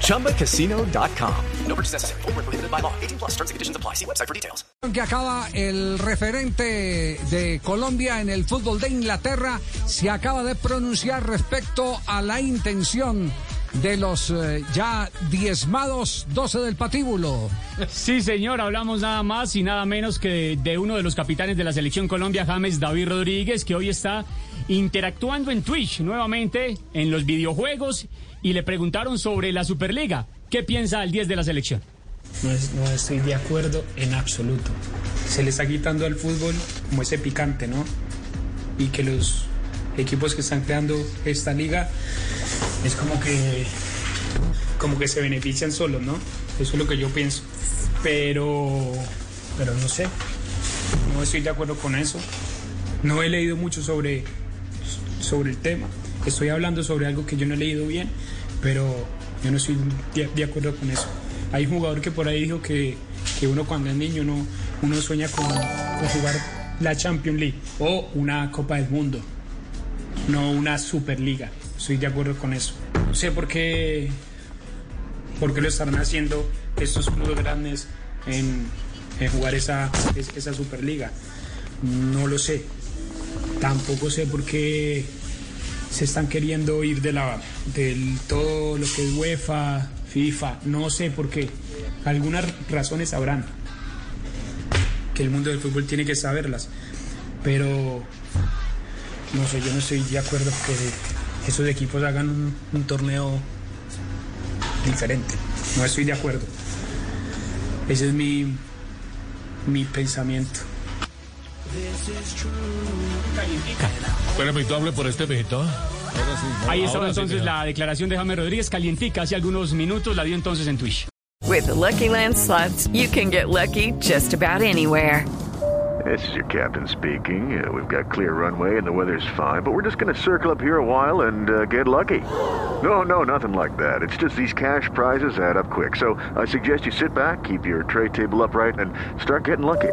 ChumbaCasino.com. No purchase necessary. Full prohibited by law. 18 plus terms and conditions apply. See website for details. Que acaba el referente de Colombia en el fútbol de Inglaterra se acaba de pronunciar respecto a la intención de los eh, ya diezmados 12 del patíbulo. Sí, señor, hablamos nada más y nada menos que de, de, uno de los capitanes de la selección Colombia, James David Rodríguez, que hoy está interactuando en Twitch nuevamente en los videojuegos y le preguntaron sobre la Superliga. ¿Qué piensa el 10 de la selección? No, es, no estoy de acuerdo en absoluto. Se le está quitando al fútbol como ese picante, ¿no? Y que los equipos que están creando esta liga es como que como que se benefician solos, ¿no? Eso es lo que yo pienso. Pero pero no sé. No estoy de acuerdo con eso. No he leído mucho sobre sobre el tema. Estoy hablando sobre algo que yo no he leído bien, pero yo no estoy de, de acuerdo con eso. Hay un jugador que por ahí dijo que, que uno cuando es niño no, uno sueña con, con jugar la Champions League o una Copa del Mundo no una Superliga. Estoy de acuerdo con eso. No sé por qué, por qué lo estarán haciendo estos clubes grandes en, en jugar esa, esa Superliga. No lo sé. Tampoco sé por qué se están queriendo ir de la del todo lo que es UEFA, FIFA. No sé por qué. Algunas razones habrán. Que el mundo del fútbol tiene que saberlas. Pero no sé, yo no estoy de acuerdo que esos equipos hagan un, un, torneo diferente. No estoy de acuerdo. Ese es mi, mi pensamiento. Permítame por este vegetal. Ahí estaba entonces la declaración de James Rodríguez, calientica hace algunos minutos, la dio entonces en Twitch. With the Lucky Land slots, you can get lucky just about anywhere. This is your captain speaking. Uh, we've got clear runway and the weather's fine, but we're just going to circle up here a while and uh, get lucky. No, no, nothing like that. It's just these cash prizes add up quick. So I suggest you sit back, keep your tray table upright, and start getting lucky.